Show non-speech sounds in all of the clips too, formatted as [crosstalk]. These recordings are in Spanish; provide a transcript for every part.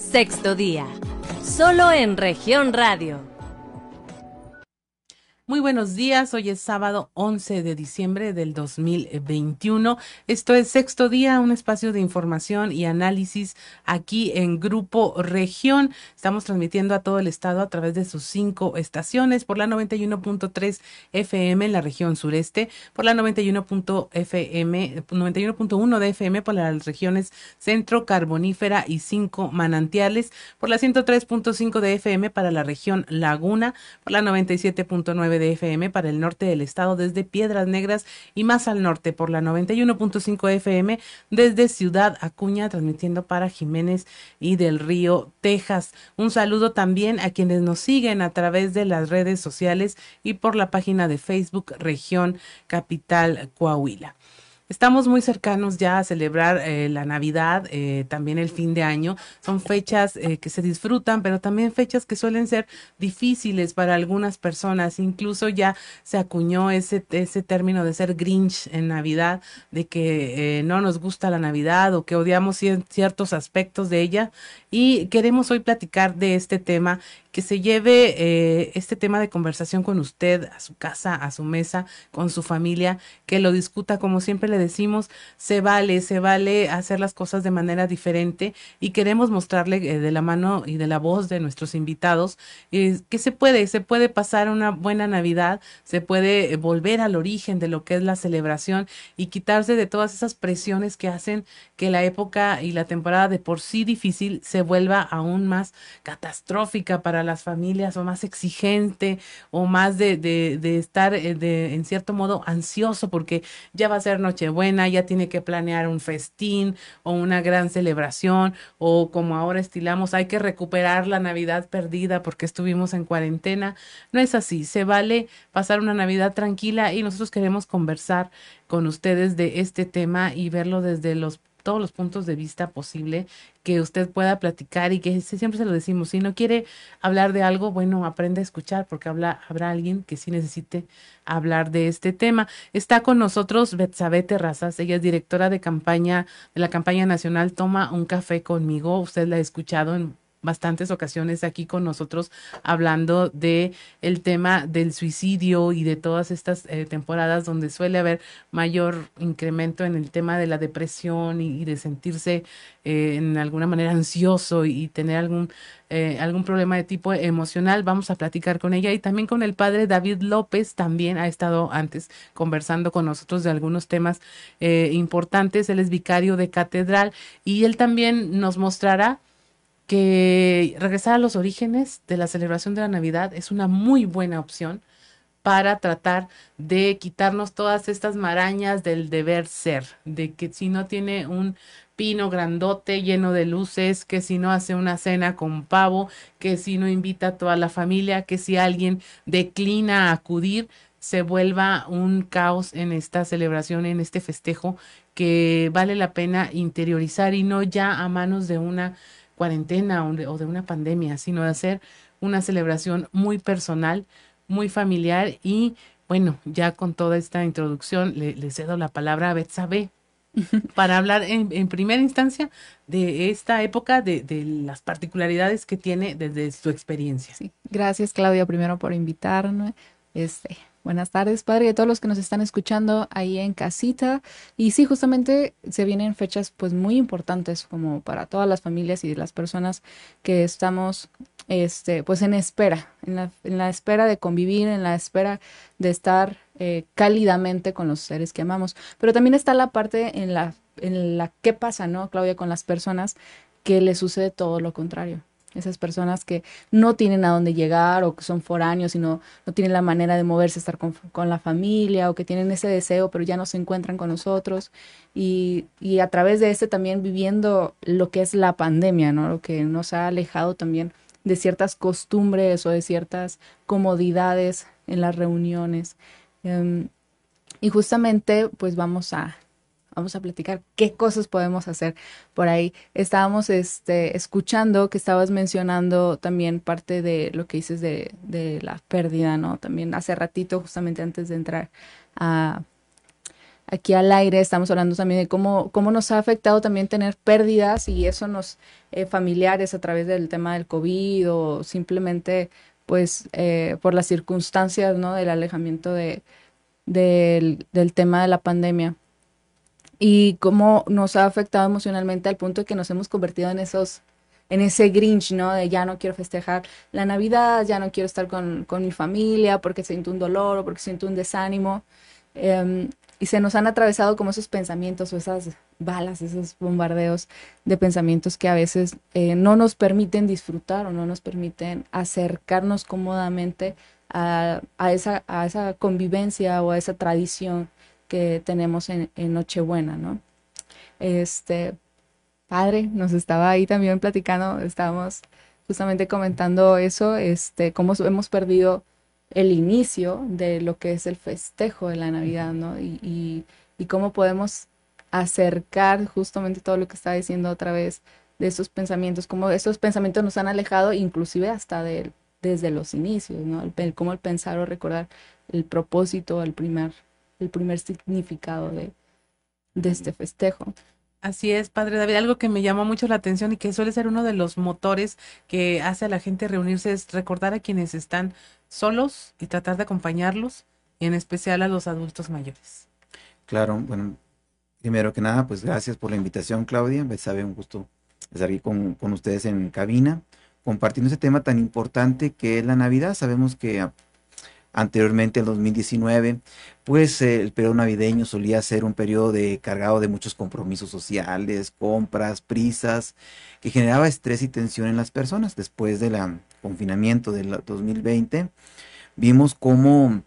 Sexto día, solo en región radio. Muy buenos días, hoy es sábado 11 de diciembre del 2021. Esto es Sexto Día, un espacio de información y análisis aquí en Grupo Región. Estamos transmitiendo a todo el estado a través de sus cinco estaciones por la 91.3 FM en la región sureste, por la 91.FM, 91.1 de FM por las regiones centro, carbonífera y cinco manantiales, por la 103.5 de FM para la región Laguna, por la 97.9 de FM para el norte del estado desde Piedras Negras y más al norte por la 91.5 FM desde Ciudad Acuña transmitiendo para Jiménez y del Río, Texas. Un saludo también a quienes nos siguen a través de las redes sociales y por la página de Facebook Región Capital Coahuila. Estamos muy cercanos ya a celebrar eh, la Navidad, eh, también el fin de año. Son fechas eh, que se disfrutan, pero también fechas que suelen ser difíciles para algunas personas. Incluso ya se acuñó ese, ese término de ser Grinch en Navidad, de que no nos gusta la Navidad o que odiamos ciertos aspectos de ella. Y queremos hoy platicar de este tema que se lleve eh, este tema de conversación con usted a su casa, a su mesa, con su familia, que lo discuta como siempre le decimos, se vale, se vale hacer las cosas de manera diferente y queremos mostrarle eh, de la mano y de la voz de nuestros invitados eh, que se puede, se puede pasar una buena Navidad, se puede volver al origen de lo que es la celebración y quitarse de todas esas presiones que hacen que la época y la temporada de por sí difícil se vuelva aún más catastrófica para las familias o más exigente o más de, de, estar eh, de, en cierto modo ansioso porque ya va a ser Nochebuena, ya tiene que planear un festín o una gran celebración o como ahora estilamos, hay que recuperar la Navidad perdida porque estuvimos en cuarentena. No es así, se vale pasar una Navidad tranquila y nosotros queremos conversar con ustedes de este tema y verlo desde los todos los puntos de vista posible que usted pueda platicar y que siempre se lo decimos, si no quiere hablar de algo, bueno, aprende a escuchar porque habla, habrá alguien que sí necesite hablar de este tema. Está con nosotros Betsabe Terrazas, ella es directora de campaña de la campaña nacional Toma un café conmigo, usted la ha escuchado en bastantes ocasiones aquí con nosotros hablando de el tema del suicidio y de todas estas eh, temporadas donde suele haber mayor incremento en el tema de la depresión y, de sentirse eh, en alguna manera ansioso y, tener algún eh, algún problema de tipo emocional. Vamos a platicar con ella y también con el padre David López también ha estado antes conversando con nosotros de algunos temas importantes. Él es vicario de catedral y él también nos mostrará que regresar a los orígenes de la celebración de la Navidad es una muy buena opción para tratar de quitarnos todas estas marañas del deber ser, de que si no tiene un pino grandote lleno de luces, que si no hace una cena con pavo, que si no invita a toda la familia, que si alguien declina acudir, se vuelva un caos en esta celebración, en este festejo que vale la pena interiorizar y no ya a manos de una cuarentena o de, una pandemia, sino de hacer una celebración muy personal, muy familiar y bueno, ya con toda esta introducción le, cedo la palabra a Betsabe [laughs] para hablar en, primera instancia de esta época, de, de, las particularidades que tiene desde su experiencia. Sí. Gracias Claudia primero por invitarme. Este, Buenas tardes, padre, y a todos los que nos están escuchando ahí en casita. Y sí, justamente se vienen fechas pues muy importantes como para todas las familias y las personas que estamos este, pues en espera, en la, en la espera de convivir, en la espera de estar eh, cálidamente con los seres que amamos. Pero también está la parte en la, en la qué pasa, ¿no, Claudia, con las personas que le sucede todo lo contrario esas personas que no tienen a dónde llegar o que son foráneos y no, no tienen la manera de moverse, estar con, con, la familia o que tienen ese deseo pero ya no se encuentran con nosotros y, y a través de este también viviendo lo que es la pandemia, ¿no? Lo que nos ha alejado también de ciertas costumbres o de ciertas comodidades en las reuniones. Em, y justamente pues vamos a vamos a platicar qué cosas podemos hacer por ahí. Estábamos este, escuchando que estabas mencionando también parte de lo que dices de, de la pérdida, ¿no? También hace ratito, justamente antes de entrar a, aquí al aire, estamos hablando también de cómo, cómo nos ha afectado también tener pérdidas y eso nos eh, familiares a través del tema del COVID o simplemente pues eh, por las circunstancias, ¿no? Del alejamiento de, del, del tema de la pandemia y cómo nos ha afectado emocionalmente al punto de que nos hemos convertido en esos en ese Grinch, ¿no? De ya no quiero festejar la Navidad, ya no quiero estar con, con mi familia porque siento un dolor o porque siento un desánimo. Em, y se nos han atravesado como esos pensamientos o esas balas, esos bombardeos de pensamientos que a veces eh, no nos permiten disfrutar o no nos permiten acercarnos cómodamente a, a, esa, a esa convivencia o a esa tradición que tenemos en, en Nochebuena, ¿no? Este, padre, nos estaba ahí también platicando, estábamos justamente comentando eso, este, cómo hemos perdido el inicio de lo que es el festejo de la Navidad, ¿no? Y, y, cómo podemos acercar justamente todo lo que está diciendo otra vez de esos pensamientos, cómo esos pensamientos nos han alejado inclusive hasta de, desde los inicios, ¿no? El, cómo el pensar o recordar el propósito, el primer, el primer significado de, de este festejo. Así es, Padre David. Algo que me llamó mucho la atención y que suele ser uno de los motores que hace a la gente reunirse es recordar a quienes están solos y tratar de acompañarlos, y en especial a los adultos mayores. Claro, bueno, primero que nada, pues gracias por la invitación, Claudia. Me sabe un gusto estar aquí con, con ustedes en cabina, compartiendo ese tema tan importante que es la Navidad. Sabemos que anteriormente, en 2019, pues el periodo navideño solía ser un periodo cargado de muchos compromisos sociales, compras, prisas, que generaba estrés y tensión en las personas. Después del confinamiento del 2020, vimos cómo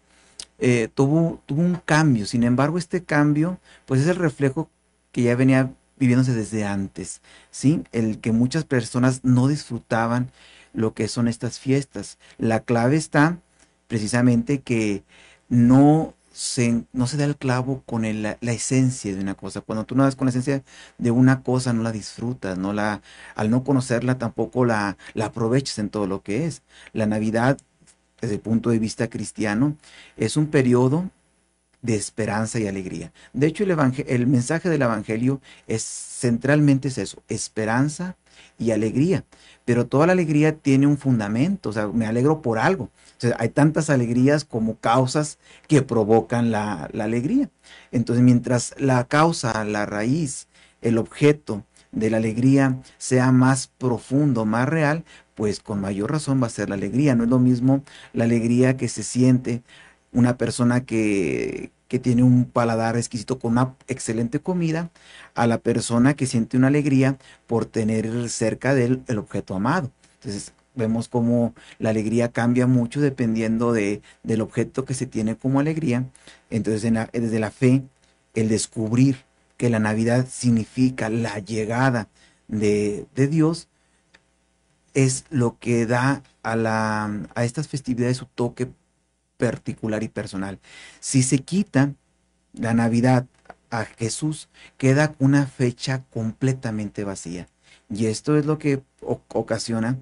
eh, tuvo, tuvo un cambio. Sin embargo, este cambio, pues es el reflejo que ya venía viviéndose desde antes, ¿sí? El que muchas personas no disfrutaban lo que son estas fiestas. La clave está precisamente que no se, no se da el clavo con la, esencia de una cosa. Cuando tú no das con la esencia de una cosa, no la disfrutas, no la, al no conocerla tampoco la, la aprovechas en todo lo que es. La Navidad, desde el punto de vista cristiano, es un periodo de esperanza y alegría. De hecho, el, el mensaje del Evangelio es centralmente es eso, esperanza y alegría. Pero toda la alegría tiene un fundamento, o sea, me alegro por algo. hay tantas alegrías como causas que provocan la, la alegría. Entonces, mientras la causa, la raíz, el objeto de la alegría sea más profundo, más real, pues con mayor razón va a ser la alegría. No es lo mismo la alegría que se siente una persona que, que tiene un paladar exquisito con una excelente comida, a la persona que siente una alegría por tener cerca de él el objeto amado. Entonces, vemos cómo la alegría cambia mucho dependiendo de, del objeto que se tiene como alegría. Entonces, desde la fe, el descubrir que la Navidad significa la llegada de, de Dios, es lo que da a, la, a estas festividades su toque particular y personal. Si se quita la Navidad a Jesús, queda una fecha completamente vacía. Y esto es lo que ocasiona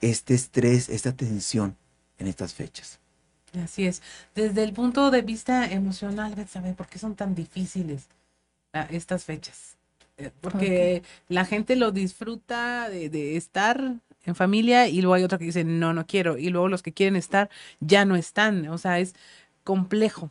este estrés, esta tensión en estas fechas. Así es. Desde el punto de vista emocional, ¿sabe por qué son tan difíciles ah, estas fechas? Eh, porque la gente lo disfruta de, de, estar en familia y luego hay otra que dice, no, no quiero. Y luego los que quieren estar ya no están. O sea, es complejo.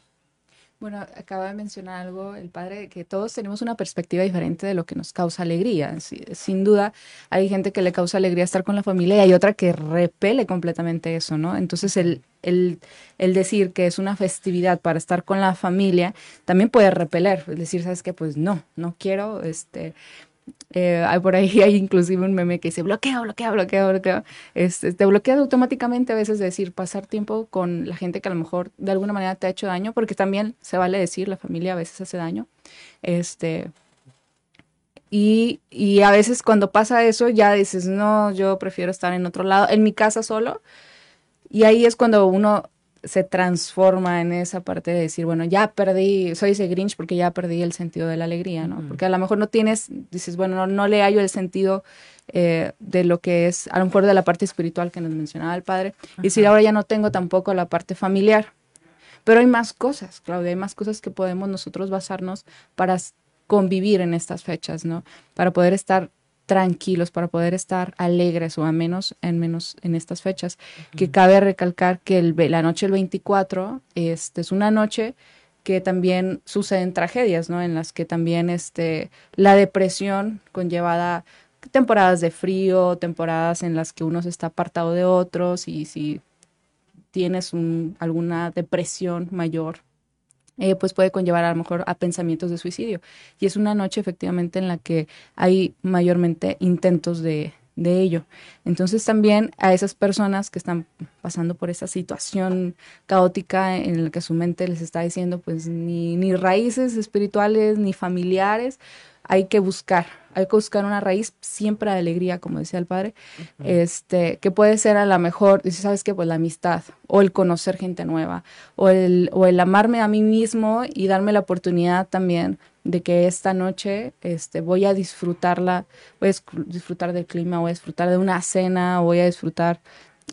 Bueno, acaba de mencionar algo el padre, que todos tenemos una perspectiva diferente de lo que nos causa alegría. sin duda, hay gente que le causa alegría estar con la familia y hay otra que repele completamente eso, ¿no? Entonces, el, el, el decir que es una festividad para estar con la familia también puede repeler, es decir, ¿sabes qué? Pues no, no quiero, este, eh, por ahí [laughs] hay inclusive un meme que dice bloqueo, bloqueo, bloqueo, bloqueo. Este, te bloquea automáticamente a veces decir pasar tiempo con la gente que a lo mejor de alguna manera te ha hecho daño, porque también se vale decir, la familia a veces hace daño. Este, y, y a veces cuando pasa eso ya dices, no, yo prefiero estar en otro lado, en mi casa solo. Y ahí es cuando uno se transforma en esa parte de decir, bueno, ya perdí, soy ese Grinch porque ya perdí el sentido de la alegría, ¿no? Porque a lo mejor no tienes, dices, bueno, no, le hallo el sentido eh, de lo que es, a lo mejor de la parte espiritual que nos mencionaba el padre, y si ahora ya no tengo tampoco la parte familiar, Pero hay más cosas, Claudia, hay más cosas que podemos nosotros basarnos para convivir en estas fechas, ¿no? Para poder estar tranquilos, para poder estar alegres o a menos en menos en estas fechas. Que cabe recalcar que el, la noche del 24 este, es una noche que también suceden tragedias, ¿no? En las que también este, la depresión conllevada temporadas de frío, temporadas en las que uno se está apartado de otros y si tienes un, alguna depresión mayor, eh, pues puede conllevar a lo mejor a pensamientos de suicidio. Y es una noche efectivamente en la que hay mayormente intentos de, de ello. Entonces también a esas personas que están pasando por esa situación caótica en la que su mente les está diciendo pues ni, ni raíces espirituales ni familiares, hay que buscar, hay que buscar una raíz siempre de alegría, como decía el padre, este, que puede ser a lo mejor, dice, ¿sabes qué? Pues la amistad, o el conocer gente nueva, o el, o el amarme a mí mismo y darme la oportunidad también de que esta noche este, voy a disfrutarla, voy a disfrutar del clima, voy a disfrutar de una cena, voy a disfrutar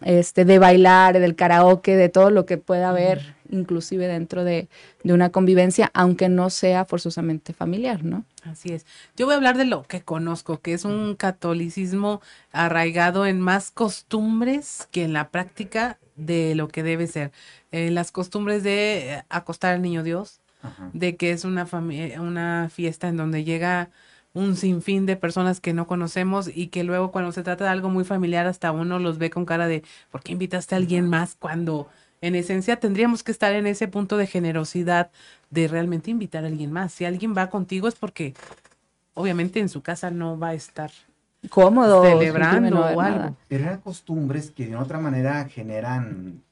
este, de bailar, del karaoke, de todo lo que pueda haber, inclusive dentro de, de, una convivencia, aunque no sea forzosamente familiar, ¿no? Así es. Yo voy a hablar de lo que conozco, que es un catolicismo arraigado en más costumbres que en la práctica de lo que debe ser. Eh, las costumbres de acostar al niño Dios, de que es una, una fiesta en donde llega un sinfín de personas que no conocemos y que luego cuando se trata de algo muy familiar hasta uno los ve con cara de ¿por qué invitaste a alguien más cuando en esencia tendríamos que estar en ese punto de generosidad de realmente invitar a alguien más? Si alguien va contigo es porque obviamente en su casa no va a estar cómodo celebrando o algo. Pero eran costumbres que de otra manera generan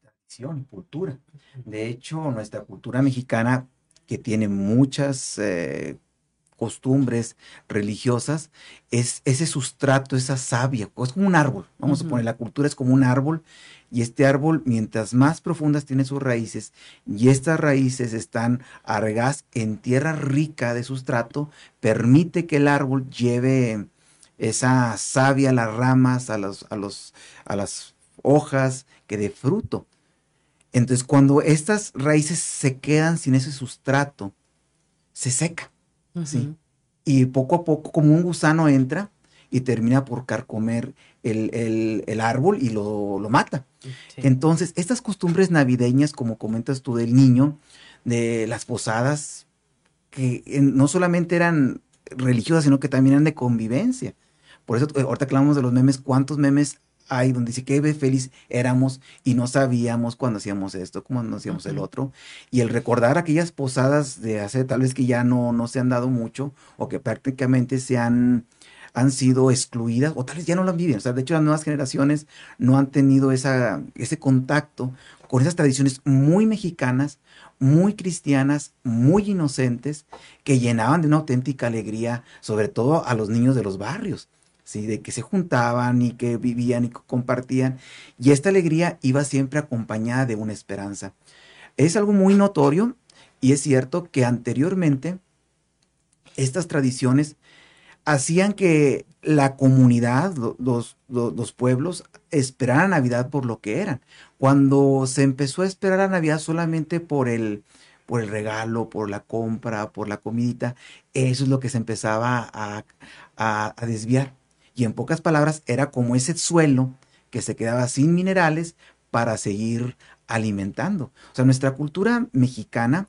tradición y cultura. De hecho, nuestra cultura mexicana que tiene muchas eh, costumbres religiosas, es ese sustrato, esa savia, es como un árbol, vamos a poner, la cultura es como un árbol, y este árbol, mientras más profundas tiene sus raíces, y estas raíces están arregadas en tierra rica de sustrato, permite que el árbol lleve esa savia a las ramas, a, los, a, los, a las hojas, que dé fruto. Entonces, cuando estas raíces se quedan sin ese sustrato, se seca ¿sí? Y poco a poco, como un gusano entra y termina por carcomer el, el, árbol y lo, lo mata. Entonces, estas costumbres navideñas, como comentas tú del niño, de las posadas, que no solamente eran religiosas, sino que también eran de convivencia. Por eso, eh, ahorita hablamos de los memes, ¿cuántos memes hay donde dice que feliz éramos y no sabíamos cuando hacíamos esto, cuando hacíamos el otro. Y el recordar aquellas posadas de hace tal vez que ya no, no se han dado mucho o que prácticamente se han, han sido excluidas o tal vez ya no las viven. O sea, de hecho las nuevas generaciones no han tenido esa, ese contacto con esas tradiciones muy mexicanas, muy cristianas, muy inocentes, que llenaban de una auténtica alegría, sobre todo a los niños de los barrios. ¿Sí? de que se juntaban y que vivían y compartían. Y esta alegría iba siempre acompañada de una esperanza. Es algo muy notorio y es cierto que anteriormente estas tradiciones hacían que la comunidad, los, los, pueblos, esperaran Navidad por lo que eran. Cuando se empezó a esperar a Navidad solamente por el, por el regalo, por la compra, por la comidita, eso es lo que se empezaba a, a desviar. Y en pocas palabras, era como ese suelo que se quedaba sin minerales para seguir alimentando. O sea, nuestra cultura mexicana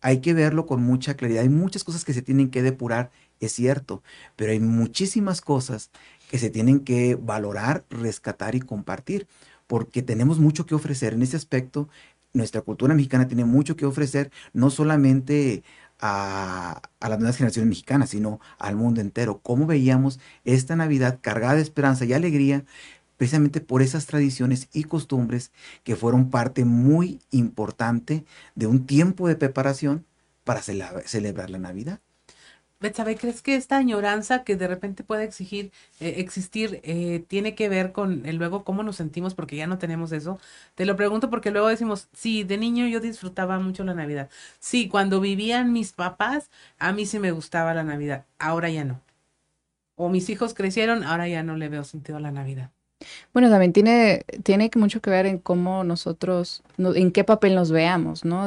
hay que verlo con mucha claridad. Hay muchas cosas que se tienen que depurar, es cierto, pero hay muchísimas cosas que se tienen que valorar, rescatar y compartir, porque tenemos mucho que ofrecer en ese aspecto. Nuestra cultura mexicana tiene mucho que ofrecer, no solamente a, las nuevas generaciones mexicanas, sino al mundo entero. Cómo veíamos esta Navidad cargada de esperanza y alegría, precisamente por esas tradiciones y costumbres que fueron parte muy importante de un tiempo de preparación para celebrar la Navidad. Betsabe, ¿crees que esta añoranza que de repente puede exigir, eh, existir eh, tiene que ver con el luego cómo nos sentimos porque ya no tenemos eso? Te lo pregunto porque luego decimos, sí, de niño yo disfrutaba mucho la Navidad. Sí, cuando vivían mis papás, a mí sí me gustaba la Navidad. Ahora ya no. O mis hijos crecieron, ahora ya no le veo sentido la Navidad. Bueno, también tiene, tiene mucho que ver en cómo nosotros, en qué papel nos veamos, ¿no?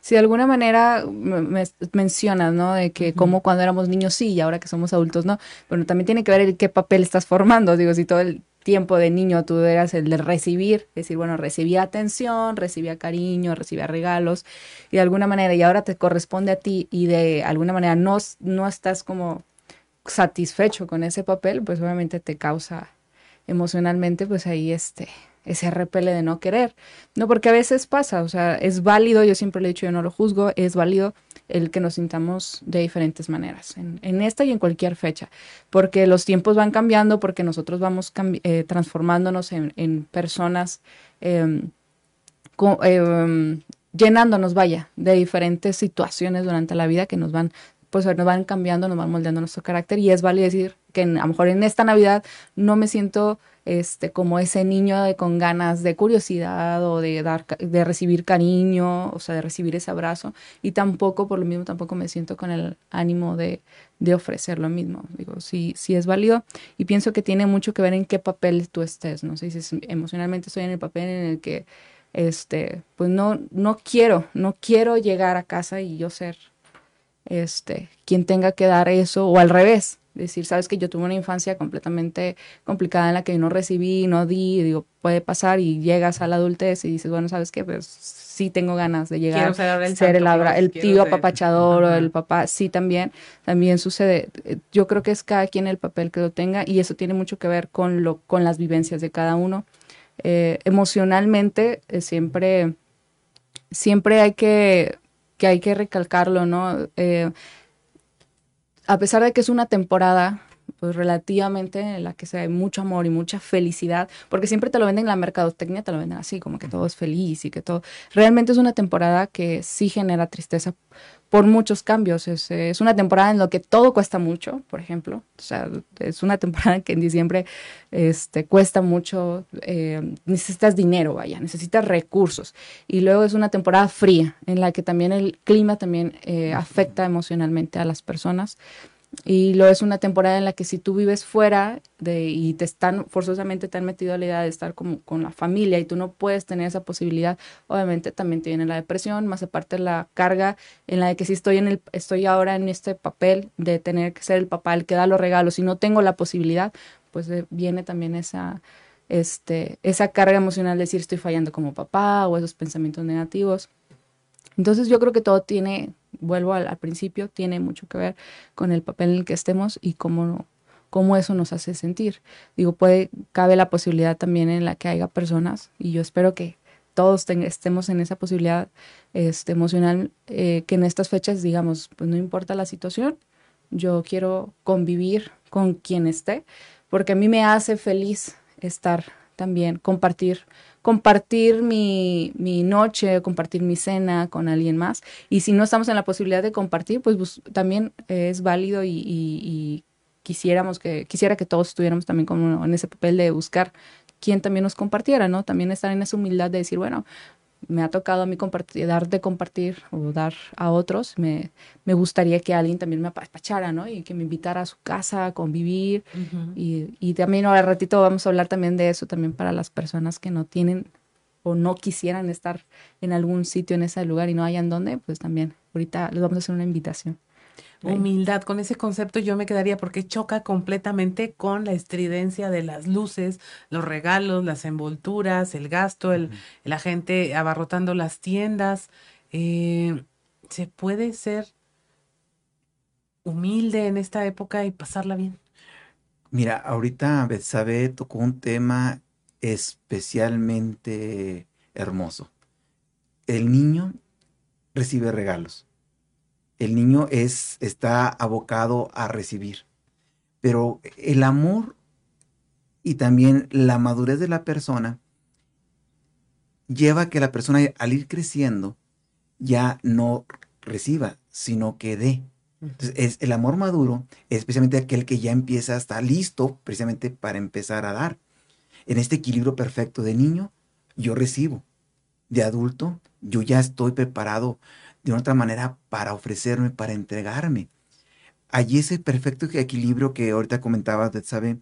Si de alguna manera me, mencionas, ¿no? De que como cuando éramos niños sí y ahora que somos adultos no. Bueno, también tiene que ver en qué papel estás formando. Digo, si todo el tiempo de niño tú eras el de recibir, decir, bueno, recibía atención, recibía cariño, recibía regalos y de alguna manera y ahora te corresponde a ti y de alguna manera no, no estás como satisfecho con ese papel, pues obviamente te causa emocionalmente, pues ahí este, ese repele de no querer. No, porque a veces pasa, o sea, es válido, yo siempre le he dicho, yo no lo juzgo, es válido el que nos sintamos de diferentes maneras, en, esta y en cualquier fecha, porque los tiempos van cambiando, porque nosotros vamos eh, transformándonos en, personas, em, em, llenándonos, vaya, de diferentes situaciones durante la vida que nos van pues nos van cambiando, nos van moldeando nuestro carácter y es válido decir que a lo mejor en esta Navidad no me siento este como ese niño con ganas de curiosidad o de dar de recibir cariño, o sea, de recibir ese abrazo. Y tampoco por lo mismo tampoco me siento con el ánimo de, de ofrecer lo mismo. Digo, sí sí es válido. Y pienso que tiene mucho que ver en qué papel tú estés, no sé si emocionalmente estoy en el papel en el que este, pues no no quiero, no quiero llegar a casa y yo ser este, quien tenga que dar eso, o al revés, decir, sabes que yo tuve una infancia completamente complicada en la que no recibí, no di, digo, puede pasar y llegas a la adultez y dices, bueno, sabes que pues sí tengo ganas de llegar a el ser el, el tío apapachador o el papá, sí también, también sucede, yo creo que es cada quien el papel que lo tenga y eso tiene mucho que ver con, lo, con las vivencias de cada uno. Eh, emocionalmente eh, siempre, siempre hay que que hay que recalcarlo, ¿no? Eh, a pesar de que es una temporada pues relativamente en la que se hay mucho amor y mucha felicidad, porque siempre te lo venden en la mercadotecnia, te lo venden así, como que todo es feliz y que todo. Realmente es una temporada que sí genera tristeza por muchos cambios. Es, es, una temporada en la que todo cuesta mucho, por ejemplo. O sea, es una [laughs] temporada que en diciembre este, cuesta mucho, eh, necesitas dinero, vaya, necesitas recursos. Y luego es una temporada fría, en la que también el clima también eh, afecta emocionalmente a las personas. Y lo es una temporada en la que si tú vives fuera de, y te están forzosamente te han metido a la idea de estar como con la familia y tú no puedes tener esa posibilidad, obviamente también te viene la depresión, más aparte la carga en la de que si estoy en el estoy ahora en este papel de tener que ser el papá el que da los regalos y no tengo la posibilidad, pues eh, viene también esa este esa carga emocional de decir estoy fallando como papá o esos pensamientos negativos. Entonces yo creo que todo tiene vuelvo al, principio, tiene mucho que ver con el papel en el que estemos y cómo, cómo eso nos hace sentir. Digo, puede, cabe la posibilidad también en la que haya personas, y yo espero que todos estemos en esa posibilidad este, emocional, eh, que en estas fechas digamos, pues no importa la situación, yo quiero convivir con quien esté, porque a mí me hace feliz estar también, compartir compartir mi, mi, noche, compartir mi cena con alguien más. Y si no estamos en la posibilidad de compartir, pues, también es válido y, quisiéramos que, quisiera que todos estuviéramos también como en ese papel de buscar quien también nos compartiera, ¿no? También estar en esa humildad de decir, bueno, me ha tocado a mí compartir, dar de compartir o dar a otros, me, me gustaría que alguien también me apachara, ¿no? Y que me invitara a su casa a convivir. y, y, también ahora ratito vamos a hablar también de eso, también para las personas que no tienen o no quisieran estar en algún sitio en ese lugar y no hayan dónde, pues también ahorita les vamos a hacer una invitación. Humildad, con ese concepto yo me quedaría porque choca completamente con la estridencia de las luces, los regalos, las envolturas, el gasto, el, la gente abarrotando las tiendas. Eh, ¿Se puede ser humilde en esta época y pasarla bien? Mira, ahorita Betsabe tocó un tema especialmente hermoso. El niño recibe regalos el niño es, está abocado a recibir. Pero el amor y también la madurez de la persona lleva a que la persona al ir creciendo ya no reciba, sino que dé. Entonces, es, el amor maduro es precisamente aquel que ya empieza, está listo precisamente para empezar a dar. En este equilibrio perfecto de niño, yo recibo. De adulto, yo ya estoy preparado de otra manera para ofrecerme, para entregarme. Allí ese perfecto equilibrio que ahorita comentabas, ¿sabe?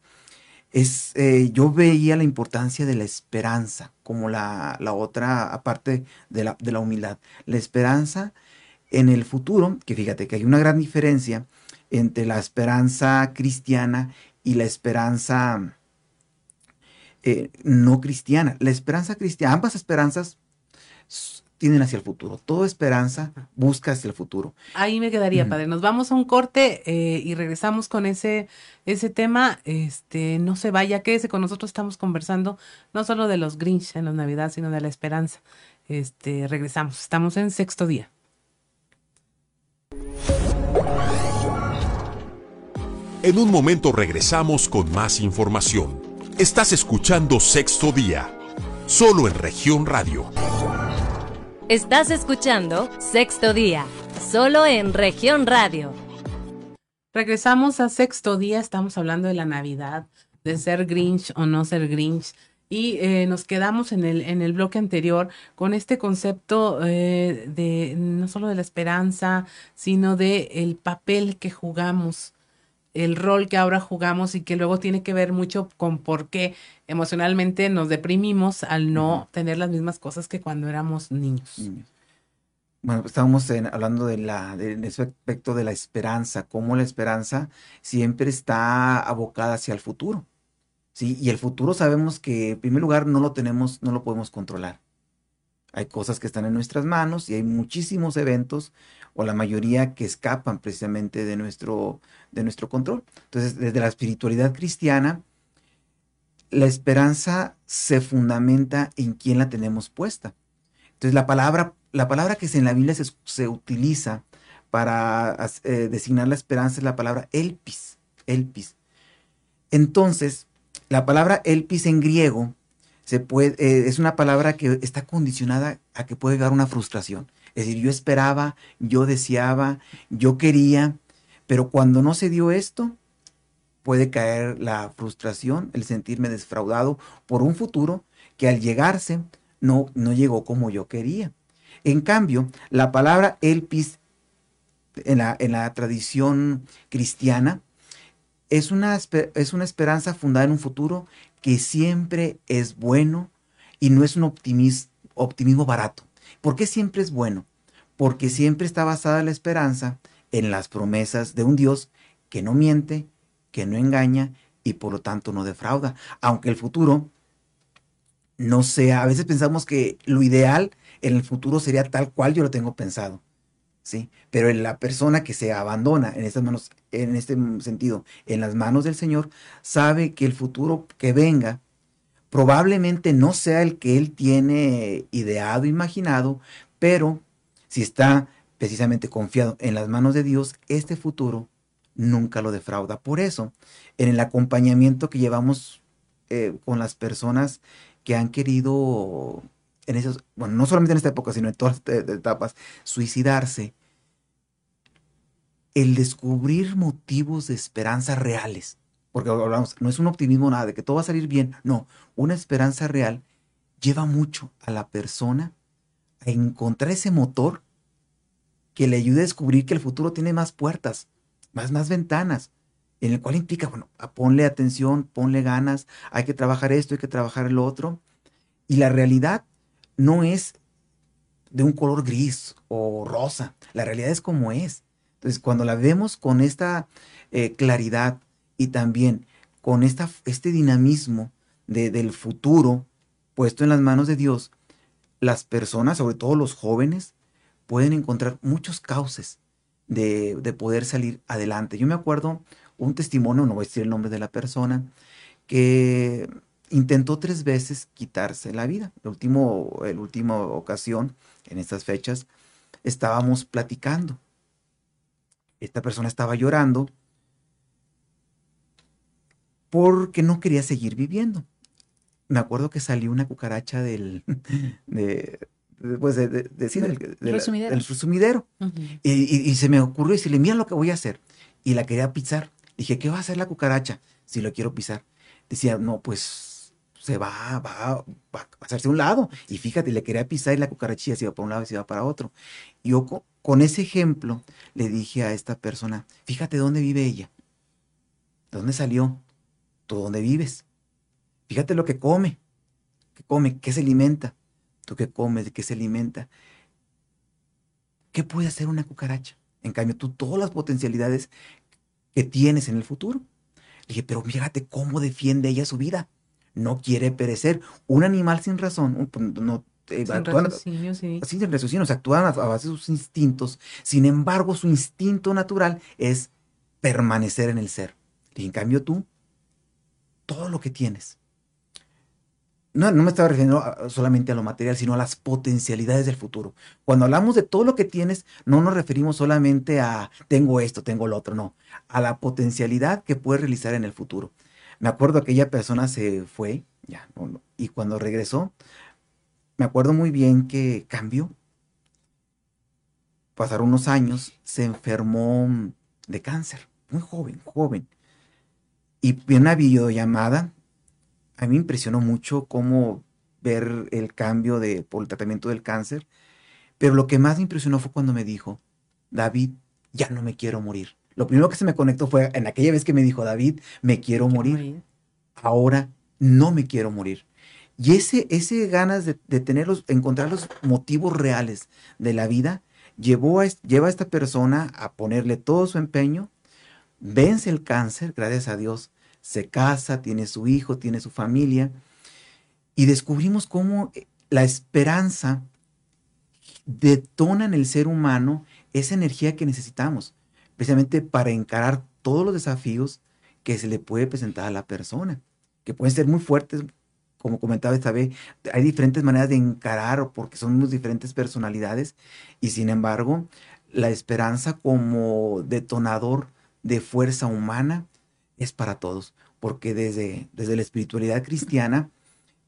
es, eh, yo veía la importancia de la esperanza como la, la otra aparte de la, de la humildad. La esperanza en el futuro, que fíjate que hay una gran diferencia entre la esperanza cristiana y la esperanza eh, no cristiana. La esperanza cristiana, ambas esperanzas tienen hacia el futuro. Toda esperanza busca hacia el futuro. Ahí me quedaría, padre. Nos vamos a un corte eh, y regresamos con ese, ese tema. Este, no se vaya, quédese con nosotros. Estamos conversando no solo de los Grinch en la Navidad, sino de la esperanza. Este, regresamos. Estamos en sexto día. En un momento regresamos con más información. Estás escuchando Sexto Día, solo en región radio. Estás escuchando Sexto Día, solo en región radio. Regresamos a Sexto Día, estamos hablando de la Navidad, de ser Grinch o no ser Grinch. Y eh, nos quedamos en el, en el bloque anterior con este concepto eh, de no solo de la esperanza, sino de el papel que jugamos el rol que ahora jugamos y que luego tiene que ver mucho con por qué emocionalmente nos deprimimos al no tener las mismas cosas que cuando éramos niños. Bueno, pues estábamos hablando de, la, de, ese aspecto de la esperanza, cómo la esperanza siempre está abocada hacia el futuro. ¿sí? Y el futuro sabemos que en primer lugar no lo tenemos, no lo podemos controlar. Hay cosas que están en nuestras manos y hay muchísimos eventos o la mayoría que escapan precisamente de nuestro, de nuestro control. Entonces, desde la espiritualidad cristiana, la esperanza se fundamenta en quién la tenemos puesta. Entonces, la palabra, la palabra que en la Biblia se, utiliza para eh, designar la esperanza es la palabra elpis, elpis. Entonces, la palabra elpis en griego se puede, eh, es una palabra que está condicionada a que puede dar una frustración. Es decir, yo esperaba, yo deseaba, yo quería, pero cuando no se dio esto, puede caer la frustración, el sentirme defraudado por un futuro que al llegarse no, no llegó como yo quería. En cambio, la palabra elpis en la, en la tradición cristiana es una, es una esperanza fundada en un futuro que siempre es bueno y no es un optimismo barato. ¿Por qué siempre es bueno? Porque siempre está basada la esperanza en las promesas de un Dios que no miente, que no engaña y por lo tanto no defrauda. Aunque el futuro no sea, a veces pensamos que lo ideal en el futuro sería tal cual yo lo tengo pensado. ¿Sí? Pero en la persona que se abandona en estas manos, en este sentido, en las manos del Señor, sabe que el futuro que venga probablemente no sea el que él tiene ideado, imaginado, pero si está precisamente confiado en las manos de Dios, este futuro nunca lo defrauda. Por eso, en el acompañamiento que llevamos eh, con las personas que han querido, en esos, bueno, no solamente en esta época, sino en todas las etapas, suicidarse, el descubrir motivos de esperanza reales porque hablamos, no es un optimismo nada de que todo va a salir bien, no, una esperanza real lleva mucho a la persona a encontrar ese motor que le ayude a descubrir que el futuro tiene más puertas, más, más ventanas, en el cual implica, bueno, ponle atención, ponle ganas, hay que trabajar esto, hay que trabajar el otro. Y la realidad no es de un color gris o rosa, la realidad es como es. Entonces, cuando la vemos con esta eh, claridad, y también con esta, este dinamismo del futuro puesto en las manos de Dios, las personas, sobre todo los jóvenes, pueden encontrar muchos cauces de, poder salir adelante. Yo me acuerdo un testimonio, no voy a decir el nombre de la persona, que intentó tres veces quitarse la vida. La último, el última ocasión, en estas fechas, estábamos platicando. Esta persona estaba llorando porque no quería seguir viviendo. Me acuerdo que salió una cucaracha del, [laughs] de, pues de, del, resumidero. y, se me ocurrió decirle, mira lo que voy a hacer. Y la quería pisar. Dije, ¿qué va a hacer la cucaracha si lo quiero pisar? Decía, no, pues se va, va, va a hacerse un lado. Y fíjate, le quería pisar y la cucarachilla se iba para un lado y se iba para otro. Y yo con ese ejemplo le dije a esta persona, fíjate dónde vive ella. ¿De dónde salió? Tú dónde vives. fíjate lo que come, que come, qué se alimenta, tú qué comes, de qué se alimenta. ¿Qué puede hacer una cucaracha? En cambio, tú todas las potencialidades que tienes en el futuro. dije, pero fíjate cómo defiende ella su vida. No quiere perecer. Un animal sin razón, pues, no, eh, sin raciocinio, sí. Sin raciocinio, o sea, actúan a, base de sus instintos. Sin embargo, su instinto natural es permanecer en el ser. Y en cambio tú, todo lo que tienes, no, no me estaba refiriendo solamente a lo material, sino a las potencialidades del futuro. Cuando hablamos de todo lo que tienes, no nos referimos solamente a tengo esto, tengo lo otro, no, a la potencialidad que puedes realizar en el futuro. Me acuerdo aquella persona se fue, ya, y cuando regresó, me acuerdo muy bien que cambió. Pasaron unos años, se enfermó de cáncer, muy joven, joven. Y en una videollamada a mí me impresionó mucho cómo ver el cambio de, por el tratamiento del cáncer, pero lo que más me impresionó fue cuando me dijo, David, ya no me quiero morir. Lo primero que se me conectó fue en aquella vez que me dijo, David, me quiero morir. Ahora no me quiero morir. Y ese, ese ganas de, de tener encontrar los motivos reales de la vida, llevó a, lleva a esta persona a ponerle todo su empeño, vence el cáncer, gracias a Dios, se casa, tiene su hijo, tiene su familia, y descubrimos cómo eh, la esperanza detona en el ser humano esa energía que necesitamos, precisamente para encarar todos los desafíos que se le puede presentar a la persona, que pueden ser muy fuertes, como comentaba esta vez, hay diferentes maneras de encarar porque somos diferentes personalidades y sin embargo la esperanza como detonador de fuerza humana es para todos, porque desde, desde la espiritualidad cristiana,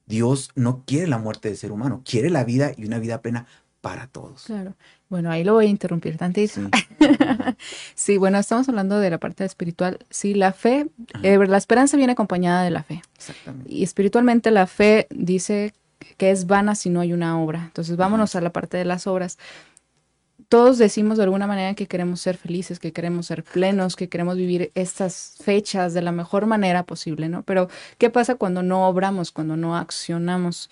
Dios no quiere la muerte del ser humano, quiere la vida y una vida plena para todos. Claro. Bueno, ahí lo voy a interrumpir tantísimo. [laughs] Sí. bueno, estamos hablando de la parte espiritual. Sí, la fe, eh, la esperanza viene acompañada de la fe. Exactamente. Y espiritualmente la fe dice que es vana si no hay una obra. Entonces, vámonos a la parte de las obras todos decimos de alguna manera que queremos ser felices, que queremos ser plenos, que queremos vivir estas fechas de la mejor manera posible, ¿no? Pero, ¿qué pasa cuando no obramos, cuando no accionamos?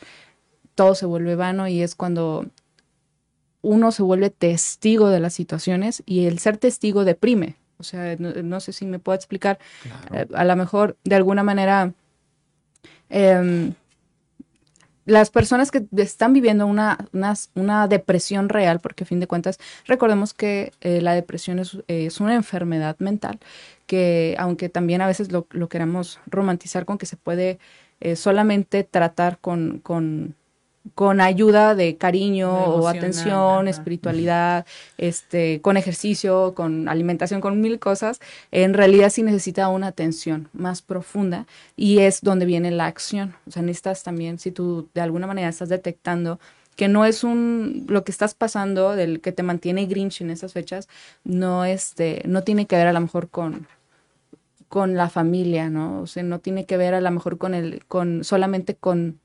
Todo se vuelve vano y es cuando uno se vuelve testigo de las situaciones y el ser testigo deprime. O sea, no, sé si me puedo explicar. Eh, a lo mejor, de alguna manera, eh, las personas que están viviendo una, una, depresión real, porque a fin de cuentas recordemos que eh, la depresión es, una enfermedad mental, que aunque también a veces lo, lo queramos romantizar con que se puede eh, solamente tratar con, con con ayuda de cariño o atención, espiritualidad, este, con ejercicio, con alimentación, con mil cosas, en realidad sí necesita una atención más profunda y es donde viene la acción. O sea, necesitas también, si tú de alguna manera estás detectando que no es un lo que estás pasando del que te mantiene Grinch en esas fechas, no este, no tiene que ver a lo mejor con con la familia, ¿no? O sea, no tiene que ver a lo mejor con el con solamente con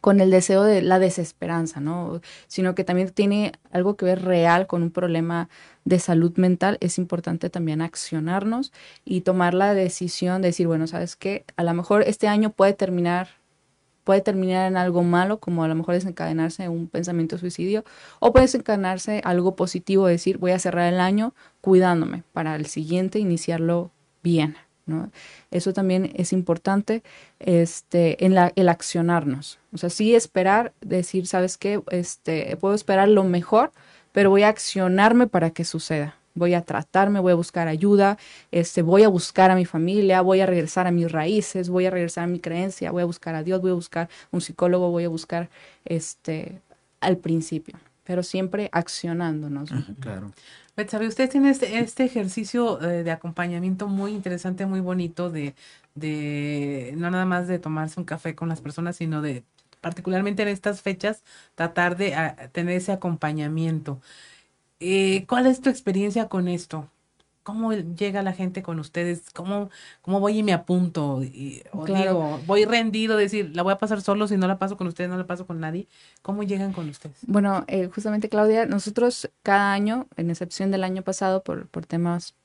con el deseo de la desesperanza, ¿no? Sino que también tiene algo que ver real con un problema de salud mental. Es importante también accionarnos y tomar la decisión de decir, bueno, ¿sabes qué? A lo mejor este año puede terminar puede terminar en algo malo, como a lo mejor desencadenarse un pensamiento suicidio, o puede desencadenarse algo positivo, decir, voy a cerrar el año cuidándome para el siguiente iniciarlo bien. Eso también es importante este, en la, el accionarnos. O sea, sí esperar, decir, ¿sabes qué? Este, puedo esperar lo mejor, pero voy a accionarme para que suceda. Voy a tratarme, voy a buscar ayuda, este, voy a buscar a mi familia, voy a regresar a mis raíces, voy a regresar a mi creencia, voy a buscar a Dios, voy a buscar un psicólogo, voy a buscar este, al principio, pero siempre accionándonos. claro. ¿sabe? Usted tiene este, este ejercicio eh, de acompañamiento muy interesante, muy bonito, de, de no nada más de tomarse un café con las personas, sino de particularmente en estas fechas, tratar de tener ese acompañamiento. Eh, ¿Cuál es tu experiencia con esto? ¿Cómo llega la gente con ustedes? ¿Cómo, cómo voy y me apunto? Y, o digo, voy rendido, decir, la voy a pasar solo, si no la paso con ustedes, no la paso con nadie. ¿Cómo llegan con ustedes? Bueno, eh, justamente Claudia, nosotros cada año, en excepción del año pasado por, por temas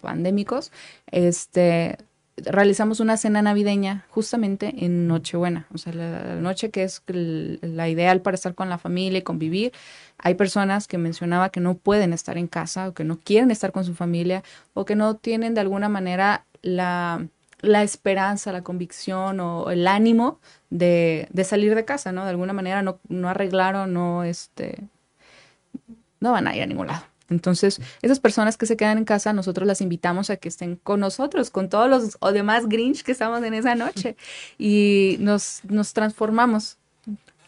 pandémicos, este, realizamos una cena navideña justamente en Nochebuena, o sea, la, noche que es la ideal para estar con la familia y convivir. Hay personas que mencionaba que no pueden estar en casa o que no quieren estar con su familia o que no tienen de alguna manera la, la esperanza, la convicción o el ánimo de, de, salir de casa, ¿no? De alguna manera no, no arreglaron, no, este, no van a ir a ningún lado. Entonces, esas personas que se quedan en casa, nosotros las invitamos a que estén con nosotros, con todos los o demás Grinch que estamos en esa noche. Y nos, nos transformamos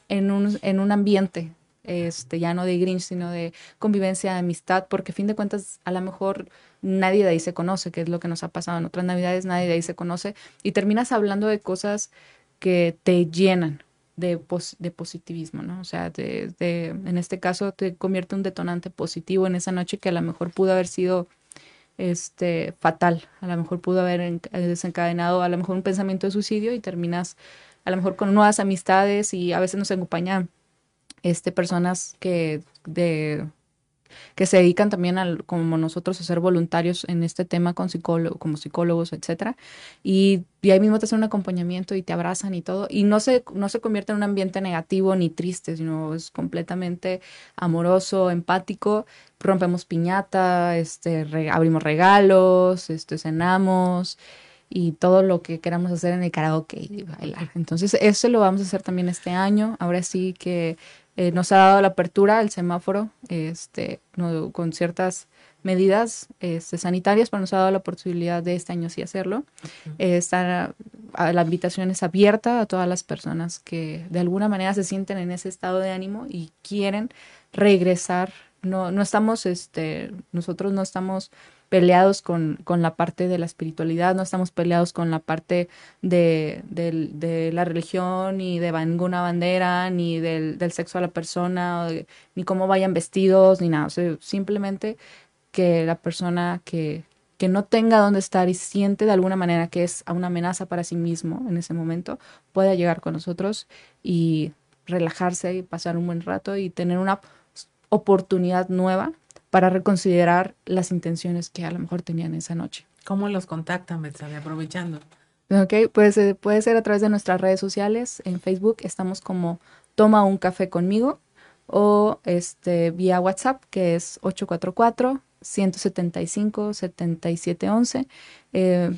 en un, en un ambiente, este, ya no de Grinch, sino de convivencia, de amistad, porque a fin de cuentas, a lo mejor nadie de ahí se conoce, que es lo que nos ha pasado en otras navidades, nadie de ahí se conoce, y terminas hablando de cosas que te llenan, de, de positivismo, ¿no? O sea, de, de, en este caso te convierte un detonante positivo en esa noche que a lo mejor pudo haber sido este, fatal, a lo mejor pudo haber desencadenado a lo mejor un pensamiento de suicidio y terminas a lo mejor con nuevas amistades y a veces nos acompañan este, personas que de que se dedican también al, como nosotros a ser voluntarios en este tema con psicólogo, como psicólogos, etcétera. Y, y, ahí mismo te hacen un acompañamiento y te abrazan y todo. Y no se, no se convierte en un ambiente negativo ni triste, sino es completamente amoroso, empático. Rompemos piñata, este, abrimos regalos, este, cenamos y todo lo que queramos hacer en el karaoke y bailar. Entonces, eso lo vamos a hacer también este año. Ahora sí que eh, nos ha dado la apertura el semáforo este, con ciertas medidas este, sanitarias, pero nos ha dado la posibilidad de este año sí hacerlo. Eh, la invitación es abierta a todas las personas que de alguna manera se sienten en ese estado de ánimo y quieren regresar. No, no estamos, este, nosotros no estamos peleados con, con, la parte de la espiritualidad, no estamos peleados con la parte de, de, la religión, ni de ninguna bandera, ni del, del sexo a la persona, ni cómo vayan vestidos, ni nada. simplemente que la persona que, que no tenga dónde estar y siente de alguna manera que es una amenaza para sí mismo en ese momento, pueda llegar con nosotros y relajarse y pasar un buen rato y tener una oportunidad nueva para reconsiderar las intenciones que a lo mejor tenían esa noche. ¿Cómo los contactan, Betsabe? Aprovechando. Ok, pues eh, puede ser a través de nuestras redes sociales. En Facebook estamos como Toma un café conmigo o este vía WhatsApp que es 844 175 7711. Eh,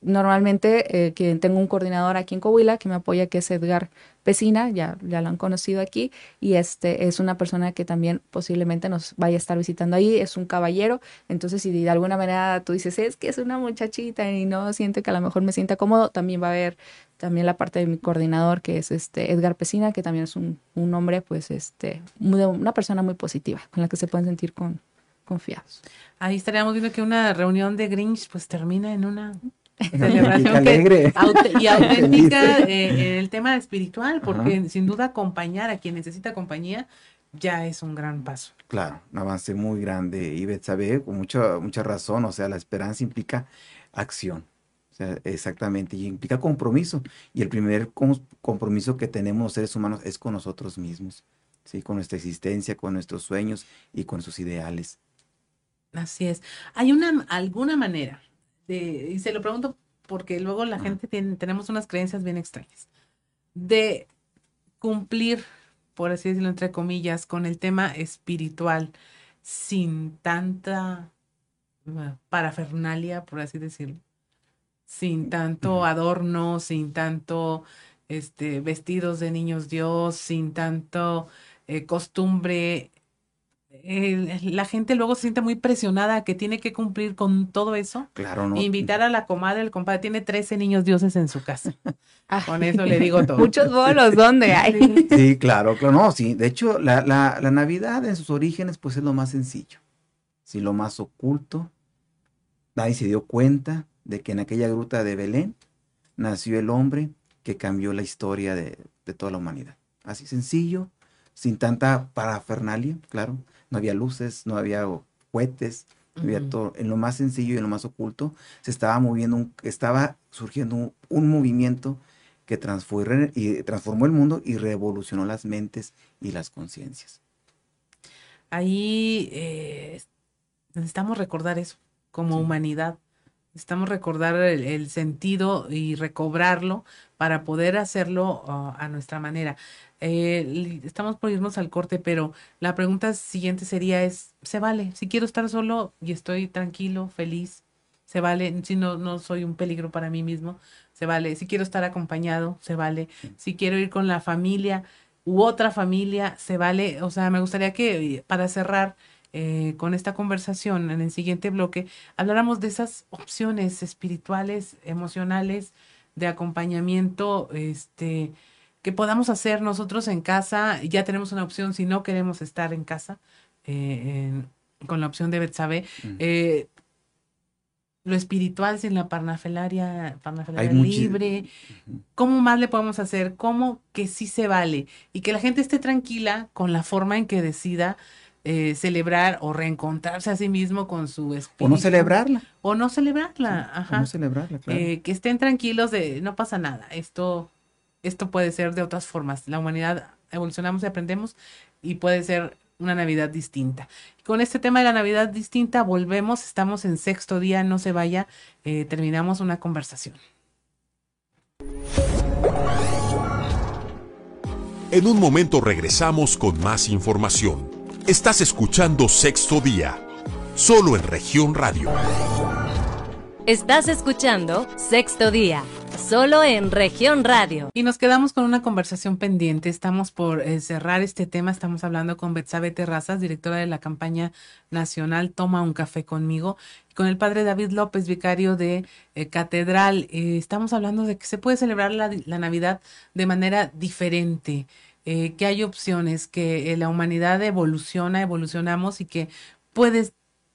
normalmente eh, tengo un coordinador aquí en Coahuila que me apoya, que es Edgar Pesina, ya, ya lo han conocido aquí, y este es una persona que también posiblemente nos vaya a estar visitando ahí, es un caballero, entonces si de alguna manera tú dices, es que es una muchachita y no siente que a lo mejor me sienta cómodo, también va a haber también la parte de mi coordinador, que es este Edgar Pesina, que también es un, un hombre, pues, este, una persona muy positiva, con la que se pueden sentir con, confiados. Ahí estaríamos viendo que una reunión de Grinch pues termina en una [laughs] celebración alegre. y [laughs] auténtica eh, en el tema espiritual, porque sin duda acompañar a quien necesita compañía ya es un gran paso. Claro, un avance muy grande. Y sabe con mucha, mucha razón, o sea, la esperanza implica acción. O sea, exactamente, y implica compromiso. Y el primer compromiso que tenemos los seres humanos es con nosotros mismos, ¿sí? con nuestra existencia, con nuestros sueños y con sus ideales. Así es. ¿Hay una, alguna manera y se lo pregunto porque luego la gente tiene, tenemos unas creencias bien extrañas, de cumplir, por así decirlo, entre comillas, con el tema espiritual sin tanta parafernalia, por así decirlo, sin tanto adorno, sin tanto este, vestidos de niños Dios, sin tanto eh, costumbre la gente luego se siente muy presionada que tiene que cumplir con todo eso. Claro, ¿no? Invitar a la comadre, el compadre tiene 13 niños dioses en su casa. [laughs] con eso le digo todo. Muchos bolos, ¿dónde hay? Sí, claro, claro, no, sí. De hecho, la, la, la Navidad en sus orígenes, pues es lo más sencillo. Sí, lo más oculto. Nadie se dio cuenta de que en aquella gruta de Belén nació el hombre que cambió la historia de, de toda la humanidad. Así sencillo, sin tanta parafernalia, claro no había luces, no había cohetes, había todo, en lo más sencillo y en lo más oculto, se estaba moviendo, estaba surgiendo un, movimiento que transformó, y transformó el mundo y revolucionó las mentes y las conciencias. Ahí eh, necesitamos recordar eso como humanidad, Necesitamos recordar el, sentido y recobrarlo para poder hacerlo uh, a nuestra manera. Eh, estamos por irnos al corte, pero la pregunta siguiente sería es, ¿se vale? Si quiero estar solo y estoy tranquilo, feliz, se vale, si no, no soy un peligro para mí mismo, se vale. Si quiero estar acompañado, se vale. Si quiero ir con la familia u otra familia, se vale. O sea, me gustaría que para cerrar eh, con esta conversación en el siguiente bloque, habláramos de esas opciones espirituales, emocionales, de acompañamiento, este, que podamos hacer nosotros en casa. Ya tenemos una opción si no queremos estar en casa, eh, en, con la opción de Betsabe. Eh, lo espiritual sin la parnafelaria, parnafelaria libre. ¿Cómo más le podemos hacer? ¿Cómo que sí se vale? Y que la gente esté tranquila con la forma en que decida eh, celebrar o reencontrarse a sí mismo con su espíritu. O no celebrarla. O no celebrarla, ajá. O no celebrarla, claro. Eh, que estén tranquilos de no pasa nada. Esto, esto puede ser de otras formas. La humanidad evolucionamos y aprendemos y puede ser una Navidad distinta. Con este tema de la Navidad distinta volvemos, estamos en sexto día, no se vaya, eh, terminamos una conversación. En un momento regresamos con más información. Estás escuchando Sexto Día, solo en región radio. Estás escuchando Sexto Día, solo en región radio. Y nos quedamos con una conversación pendiente. Estamos por eh, cerrar este tema. Estamos hablando con Betsabe Terrazas, directora de la campaña nacional Toma un café conmigo, y con el padre David López, vicario de eh, Catedral. Eh, estamos hablando de que se puede celebrar la, la Navidad de manera diferente eh, que hay opciones, que eh, la humanidad evoluciona, evolucionamos y que puede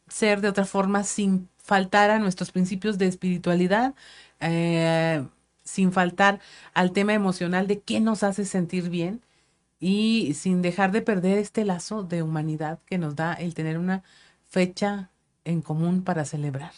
ser de otra forma sin faltar a nuestros principios de espiritualidad, eh, sin faltar al tema emocional de qué nos hace sentir bien y sin dejar de perder este lazo de humanidad que nos da el tener una fecha en común para celebrar.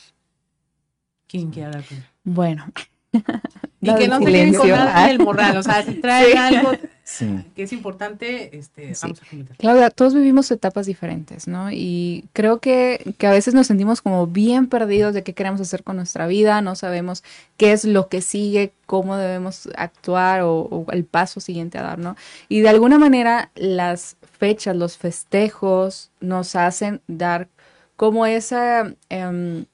¿Quién quiere hablar? Bueno. [laughs] y que no se queden con nada del moral, o sea, si traen algo [laughs] sí. que es importante, este, sí. vamos a comentar. Claudia, todos vivimos etapas diferentes, ¿no? Y creo que, que a veces nos sentimos como bien perdidos de qué queremos hacer con nuestra vida, no sabemos qué es lo que sigue, cómo debemos actuar o, o el paso siguiente a dar, ¿no? Y de alguna manera las fechas, los festejos nos hacen dar como esa... Um,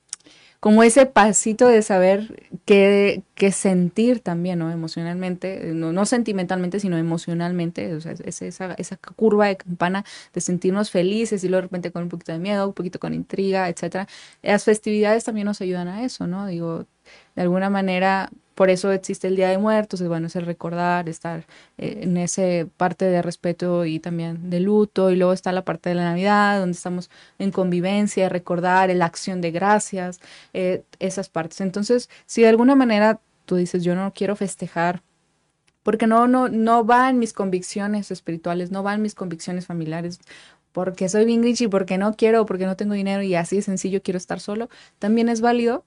como ese pasito de saber qué, qué sentir también, ¿no? Emocionalmente, no, no, sentimentalmente, sino emocionalmente, o sea, es esa, esa curva de campana de sentirnos felices y luego de repente con un poquito de miedo, un poquito con intriga, etcétera. Las festividades también nos ayudan a eso, ¿no? Digo, de alguna manera por eso existe el Día de Muertos, es bueno, es el recordar, estar eh, en ese parte de respeto y también de luto, y luego está la parte de la Navidad, donde estamos en convivencia, recordar, la acción de gracias, eh, esas partes. Entonces, si de alguna manera tú dices, yo no quiero festejar, porque no, no, no va mis convicciones espirituales, no va en mis convicciones familiares, porque soy bien y porque no quiero, porque no tengo dinero y así de sencillo quiero estar solo, también es válido.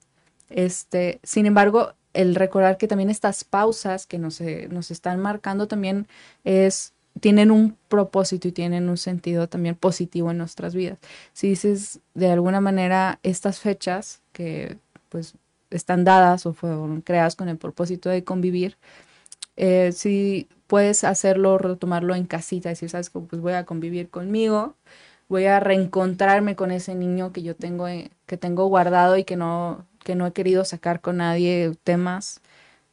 Este, sin embargo, el recordar que también estas pausas que nos, eh, nos están marcando también es tienen un propósito y tienen un sentido también positivo en nuestras vidas. Si dices de alguna manera estas fechas que pues están dadas o fueron creadas con el propósito de convivir, eh, si puedes hacerlo, retomarlo en casita, decir, sabes que pues voy a convivir conmigo, voy a reencontrarme con ese niño que yo tengo, eh, que tengo guardado y que no, que no he querido sacar con nadie temas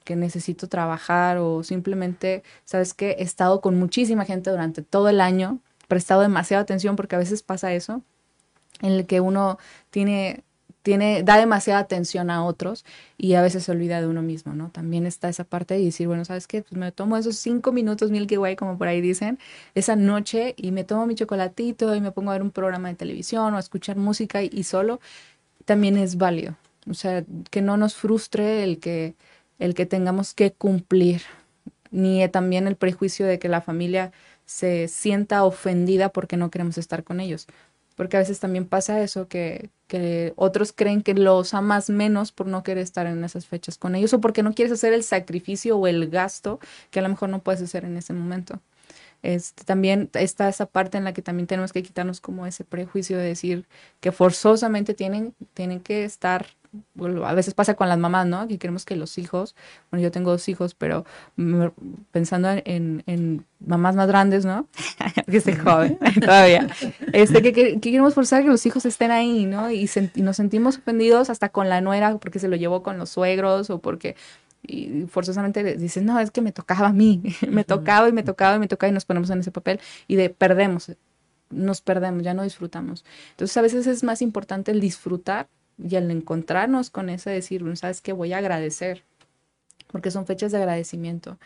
que necesito trabajar o simplemente, sabes que he estado con muchísima gente durante todo el año, prestado demasiada atención porque a veces pasa eso, en el que uno tiene tiene, da demasiada atención a otros y a veces se olvida de uno mismo, ¿no? También está esa parte de decir, bueno, ¿sabes qué? Pues me tomo esos cinco minutos Milky Way, como por ahí dicen, esa noche y me tomo mi chocolatito y me pongo a ver un programa de televisión o a escuchar música y, y solo también es válido. O sea, que no nos frustre el que, el que tengamos que cumplir, ni también el prejuicio de que la familia se sienta ofendida porque no queremos estar con ellos. Porque a veces también pasa eso, que, que otros creen que los amas menos por no querer estar en esas fechas con ellos o porque no quieres hacer el sacrificio o el gasto que a lo mejor no puedes hacer en ese momento. Este, también está esa parte en la que también tenemos que quitarnos como ese prejuicio de decir que forzosamente tienen, tienen que estar a veces pasa con las mamás, ¿no? Que queremos que los hijos, bueno, yo tengo dos hijos, pero pensando en, en, mamás más grandes, ¿no? [laughs] que estoy joven [laughs] todavía, este, que, queremos forzar que los hijos estén ahí, ¿no? Y, nos sentimos ofendidos hasta con la nuera porque se lo llevó con los suegros o porque y forzosamente dices, no, es que me tocaba a mí, [laughs] me tocaba y me tocaba y me tocaba y nos ponemos en ese papel y de perdemos, nos perdemos, ya no disfrutamos. Entonces a veces es más importante el disfrutar y al encontrarnos con ese decir, sabes que voy a agradecer, porque son fechas de agradecimiento.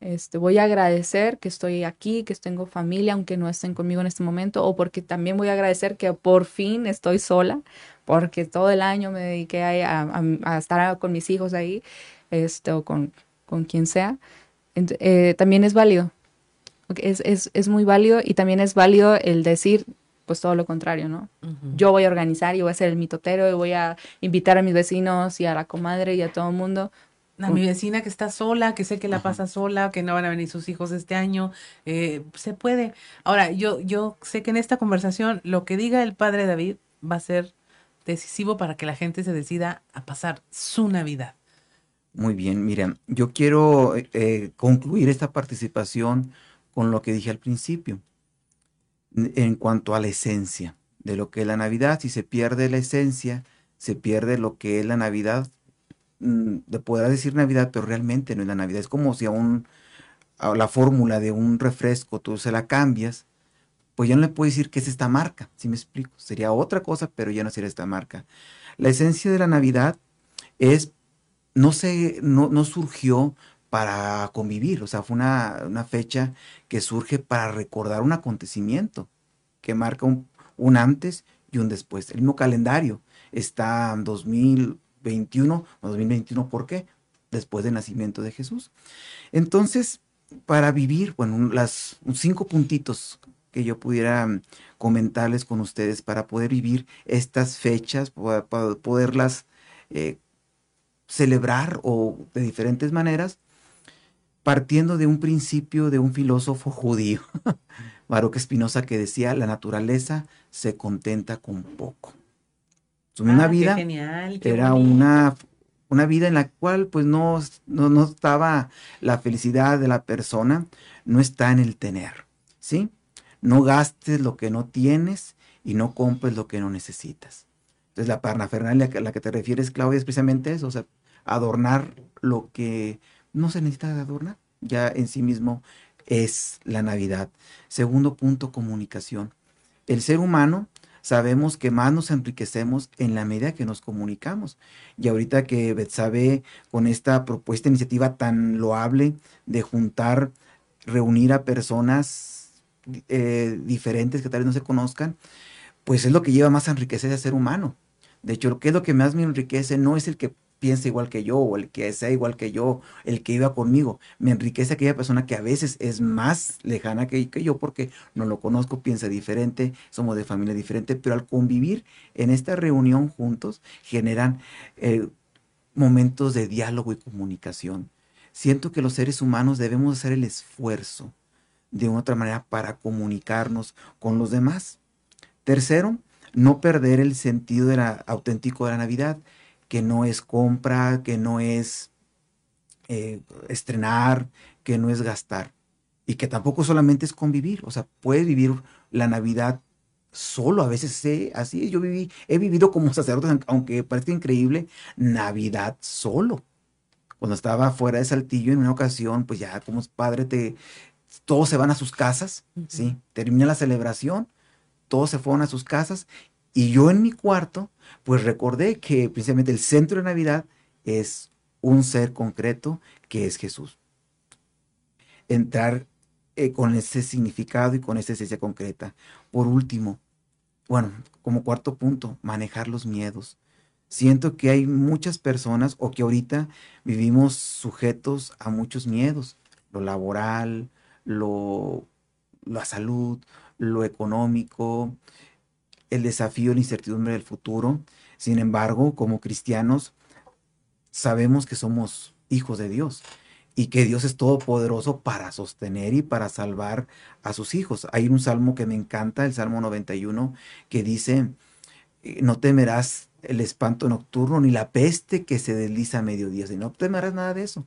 Este, voy a agradecer que estoy aquí, que tengo familia, aunque no estén conmigo en este momento, o porque también voy a agradecer que por fin estoy sola, porque todo el año me dediqué a, estar con mis hijos ahí, este, o con, con quien sea. Eh, también es válido. Es, es, es muy válido y también es válido el decir, pues todo lo contrario, ¿no? Yo voy a organizar y voy a ser el mitotero y voy a invitar a mis vecinos y a la comadre y a todo el mundo. A mi vecina que está sola, que sé que la pasa sola, que no van a venir sus hijos este año, eh, se puede. Ahora, yo, yo sé que en esta conversación lo que diga el padre David va a ser decisivo para que la gente se decida a pasar su Navidad. Muy bien, miren, yo quiero eh, concluir esta participación con lo que dije al principio en cuanto a la esencia de lo que es la Navidad. Si se pierde la esencia, se pierde lo que es la Navidad. Mm, le podrás decir Navidad, pero realmente no es la Navidad. Es como si a, un, a la fórmula de un refresco tú se la cambias, pues ya no le puedes decir que es esta marca, si me explico. Sería otra cosa, pero ya no sería esta marca. La esencia de la Navidad es, no, se, no, no surgió para convivir, o sea, fue una, fecha que surge para recordar un acontecimiento que marca un, un, antes y un después. El mismo calendario está en 2021 o 2021, ¿por qué? Después del nacimiento de Jesús. Entonces, para vivir, bueno, las cinco puntitos que yo pudiera comentarles con ustedes para poder vivir estas fechas, para, poderlas eh, celebrar o de diferentes maneras, partiendo de un principio de un filósofo judío, [laughs] Baruch Espinosa, que decía, la naturaleza se contenta con poco. Una ah, vida era una, una vida en la cual pues no, no, no, estaba la felicidad de la persona, no está en el tener, ¿sí? No gastes lo que no tienes y no compres lo que no necesitas. Entonces la parnafernalia a la que te refieres, Claudia, es precisamente eso, o sea, adornar lo que no se necesita adornar, ya en sí mismo es la Navidad. Segundo punto, comunicación. El ser humano sabemos que más nos enriquecemos en la medida que nos comunicamos. Y ahorita que Betsabe con esta propuesta, iniciativa tan loable de juntar, reunir a personas eh, diferentes que tal vez no se conozcan, pues es lo que lleva más a enriquecer al ser humano. De hecho, lo que es lo que más me enriquece no es el que piensa igual que yo o el que sea igual que yo, el que iba conmigo. Me enriquece aquella persona que a veces es más lejana que, que yo porque no lo conozco, piensa diferente, somos de familia diferente, pero al convivir en esta reunión juntos generan eh, momentos de diálogo y comunicación. Siento que los seres humanos debemos hacer el esfuerzo de una otra manera para comunicarnos con los demás. Tercero, no perder el sentido de la, auténtico de la Navidad que no es compra, que no es eh, estrenar, que no es gastar. Y que tampoco solamente es convivir. O sea, puedes vivir la Navidad solo. A veces sé, así yo viví, he vivido como [laughs] sacerdote, aunque parezca increíble, Navidad solo. Cuando estaba fuera de Saltillo en una ocasión, pues ya como padre te, todos se van a sus casas, ¿sí? Termina la celebración, todos se fueron a sus casas y yo en mi cuarto, pues recordé que precisamente el centro de Navidad es un ser concreto que es Jesús. Entrar eh, con ese significado y con esa esencia concreta. Por último, bueno, como cuarto punto, manejar los miedos. Siento que hay muchas personas o que ahorita vivimos sujetos a muchos miedos, lo laboral, lo, la salud, lo económico, el desafío, la incertidumbre del futuro. Sin embargo, como cristianos, sabemos que somos hijos de Dios y que Dios es todopoderoso para sostener y para salvar a sus hijos. Hay un salmo que me encanta, el Salmo 91, que dice, eh, no temerás el espanto nocturno ni la peste que se desliza a mediodía, si no temerás nada de eso.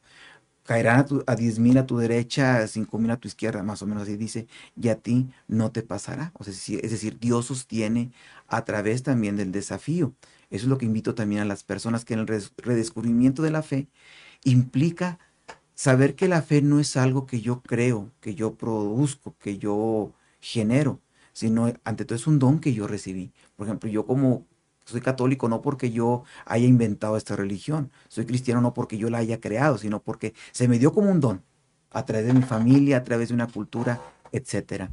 Caerán a, diez mil a tu derecha, a cinco mil a tu izquierda, más o menos así dice, y a ti no te pasará. Es decir, Dios sostiene a través también del desafío. Eso es lo que invito también a las personas que en el redescubrimiento de la fe implica saber que la fe no es algo que yo creo, que yo produzco, que yo genero, sino ante todo es un don que yo recibí. Por ejemplo, yo como soy católico no porque yo haya inventado esta religión, soy cristiano no porque yo la haya creado, sino porque se me dio como un don a través de mi familia, a través de una cultura, etc.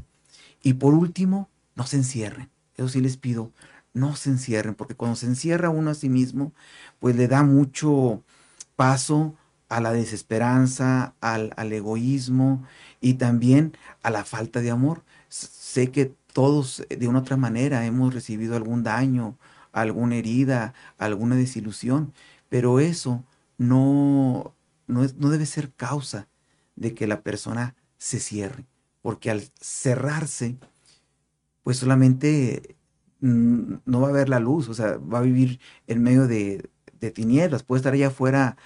Y por último, no se encierren. Eso sí les pido, no se encierren, porque cuando se encierra uno a sí mismo, pues le da mucho paso a la desesperanza, al, al, egoísmo y también a la falta de amor. Sé que todos de una otra manera hemos recibido algún daño, alguna herida, alguna desilusión, pero eso no, no, no debe ser causa de que la persona se cierre, porque al cerrarse, pues solamente mm, no va a ver la luz, o sea, va a vivir en medio de, de tinieblas, puede estar allá afuera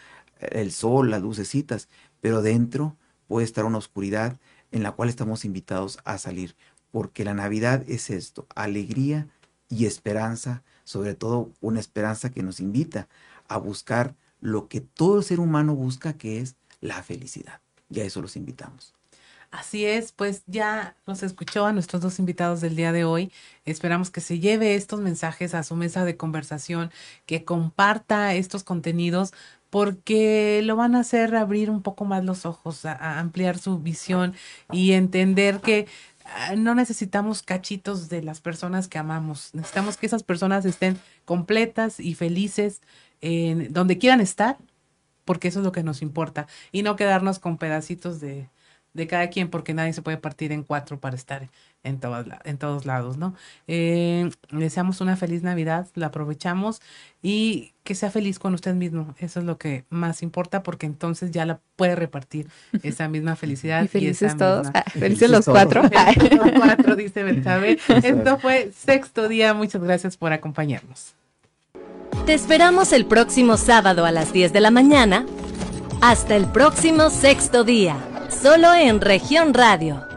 el sol, las lucecitas, pero dentro puede estar una oscuridad en la cual estamos invitados a salir, porque la Navidad es esto, alegría y esperanza, sobre todo una esperanza que nos invita a buscar lo que todo ser humano busca, que es la felicidad. Y a eso los invitamos. Así es, pues ya nos escuchó a nuestros dos invitados del día de hoy. Esperamos que se lleve estos mensajes a su mesa de conversación, que comparta estos contenidos porque lo van a hacer abrir un poco más los ojos, a, ampliar su visión y entender que no necesitamos cachitos de las personas que amamos, necesitamos que esas personas estén completas y felices en donde quieran estar, porque eso es lo que nos importa, y no quedarnos con pedacitos de, de cada quien, porque nadie se puede partir en cuatro para estar en, todos, en todos lados, ¿no? Eh, deseamos una feliz Navidad, la aprovechamos y que sea feliz con usted mismo. Eso es lo que más importa, porque entonces ya la puede repartir esa misma [laughs] felicidad. Y felices todos. Ah, felices los cuatro. [laughs] Felices los cuatro, dice Betsabe. [laughs] Esto fue sexto día. Muchas gracias por acompañarnos. Te esperamos el próximo sábado a las 10 de la mañana. Hasta el próximo sexto día, solo en región radio